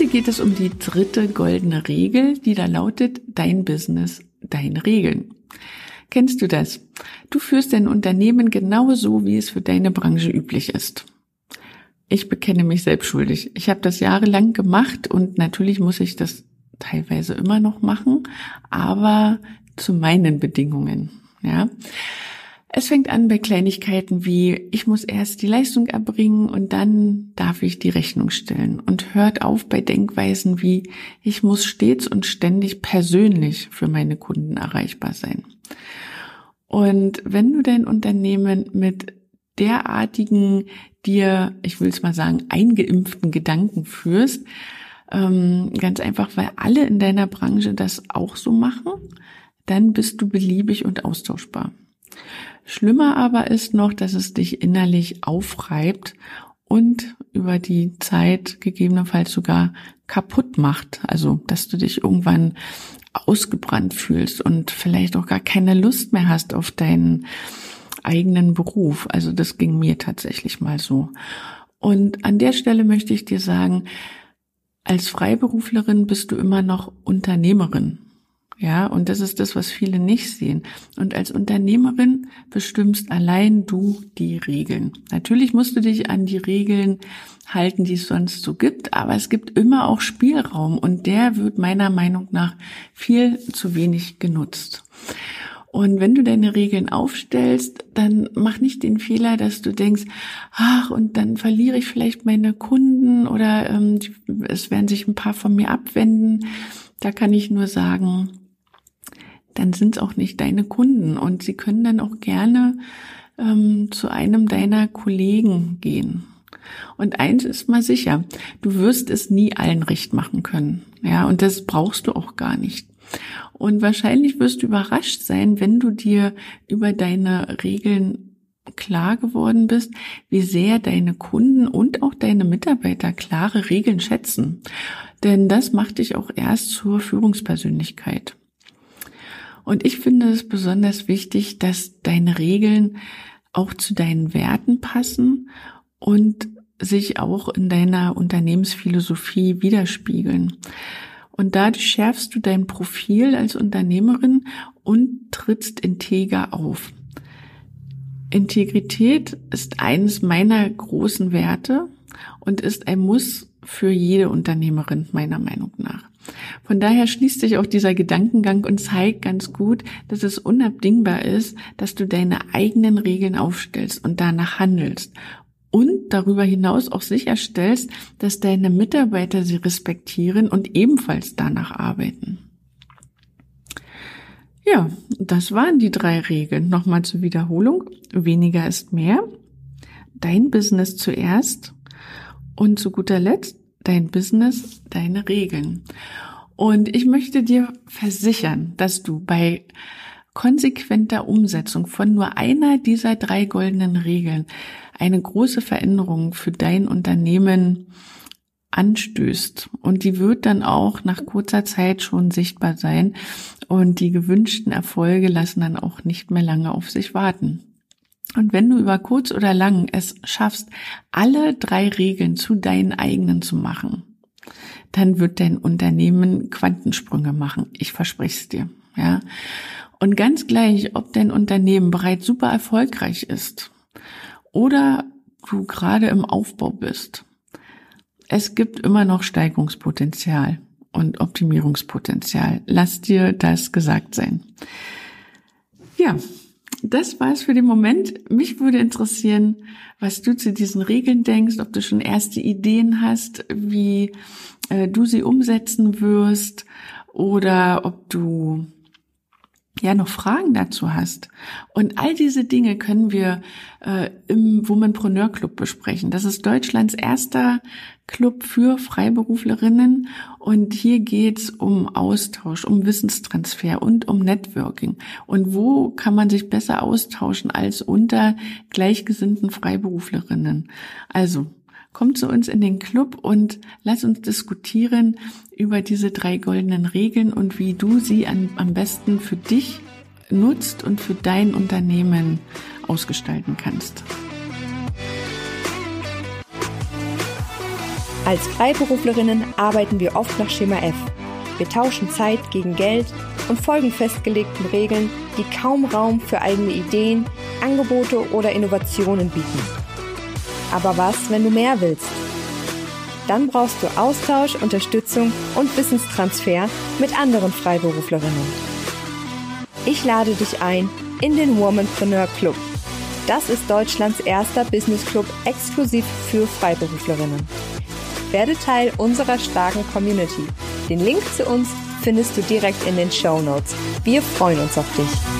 Heute geht es um die dritte goldene Regel, die da lautet, dein Business, deine Regeln. Kennst du das? Du führst dein Unternehmen genauso, wie es für deine Branche üblich ist. Ich bekenne mich selbst schuldig. Ich habe das jahrelang gemacht und natürlich muss ich das teilweise immer noch machen, aber zu meinen Bedingungen. Ja. Es fängt an bei Kleinigkeiten wie, ich muss erst die Leistung erbringen und dann darf ich die Rechnung stellen und hört auf bei Denkweisen wie, ich muss stets und ständig persönlich für meine Kunden erreichbar sein. Und wenn du dein Unternehmen mit derartigen dir, ich will es mal sagen, eingeimpften Gedanken führst, ähm, ganz einfach, weil alle in deiner Branche das auch so machen, dann bist du beliebig und austauschbar. Schlimmer aber ist noch, dass es dich innerlich aufreibt und über die Zeit gegebenenfalls sogar kaputt macht. Also, dass du dich irgendwann ausgebrannt fühlst und vielleicht auch gar keine Lust mehr hast auf deinen eigenen Beruf. Also, das ging mir tatsächlich mal so. Und an der Stelle möchte ich dir sagen, als Freiberuflerin bist du immer noch Unternehmerin. Ja, und das ist das, was viele nicht sehen. Und als Unternehmerin bestimmst allein du die Regeln. Natürlich musst du dich an die Regeln halten, die es sonst so gibt, aber es gibt immer auch Spielraum und der wird meiner Meinung nach viel zu wenig genutzt. Und wenn du deine Regeln aufstellst, dann mach nicht den Fehler, dass du denkst, ach, und dann verliere ich vielleicht meine Kunden oder ähm, es werden sich ein paar von mir abwenden. Da kann ich nur sagen, dann sind es auch nicht deine Kunden und sie können dann auch gerne ähm, zu einem deiner Kollegen gehen. Und eins ist mal sicher, du wirst es nie allen recht machen können. Ja, und das brauchst du auch gar nicht. Und wahrscheinlich wirst du überrascht sein, wenn du dir über deine Regeln klar geworden bist, wie sehr deine Kunden und auch deine Mitarbeiter klare Regeln schätzen. Denn das macht dich auch erst zur Führungspersönlichkeit. Und ich finde es besonders wichtig, dass deine Regeln auch zu deinen Werten passen und sich auch in deiner Unternehmensphilosophie widerspiegeln. Und dadurch schärfst du dein Profil als Unternehmerin und trittst integer auf. Integrität ist eines meiner großen Werte und ist ein Muss für jede Unternehmerin meiner Meinung nach. Von daher schließt sich auch dieser Gedankengang und zeigt ganz gut, dass es unabdingbar ist, dass du deine eigenen Regeln aufstellst und danach handelst und darüber hinaus auch sicherstellst, dass deine Mitarbeiter sie respektieren und ebenfalls danach arbeiten. Ja, das waren die drei Regeln. Nochmal zur Wiederholung. Weniger ist mehr. Dein Business zuerst. Und zu guter Letzt dein Business, deine Regeln. Und ich möchte dir versichern, dass du bei konsequenter Umsetzung von nur einer dieser drei goldenen Regeln eine große Veränderung für dein Unternehmen anstößt. Und die wird dann auch nach kurzer Zeit schon sichtbar sein. Und die gewünschten Erfolge lassen dann auch nicht mehr lange auf sich warten. Und wenn du über kurz oder lang es schaffst, alle drei Regeln zu deinen eigenen zu machen, dann wird dein Unternehmen Quantensprünge machen. Ich verspreche es dir. Ja. Und ganz gleich, ob dein Unternehmen bereits super erfolgreich ist oder du gerade im Aufbau bist, es gibt immer noch Steigungspotenzial und Optimierungspotenzial. Lass dir das gesagt sein. Ja, das war's für den Moment. Mich würde interessieren, was du zu diesen Regeln denkst, ob du schon erste Ideen hast, wie äh, du sie umsetzen wirst oder ob du ja noch Fragen dazu hast. Und all diese Dinge können wir äh, im Womanpreneur Club besprechen. Das ist Deutschlands erster Club für Freiberuflerinnen und hier geht's um Austausch, um Wissenstransfer und um Networking. Und wo kann man sich besser austauschen als unter gleichgesinnten Freiberuflerinnen? Also Komm zu uns in den Club und lass uns diskutieren über diese drei goldenen Regeln und wie du sie an, am besten für dich nutzt und für dein Unternehmen ausgestalten kannst. Als Freiberuflerinnen arbeiten wir oft nach Schema F. Wir tauschen Zeit gegen Geld und folgen festgelegten Regeln, die kaum Raum für eigene Ideen, Angebote oder Innovationen bieten. Aber was, wenn du mehr willst? Dann brauchst du Austausch, Unterstützung und Wissenstransfer mit anderen Freiberuflerinnen. Ich lade dich ein in den Womanpreneur Club. Das ist Deutschlands erster Business Club exklusiv für Freiberuflerinnen. Werde Teil unserer starken Community. Den Link zu uns findest du direkt in den Show Notes. Wir freuen uns auf dich.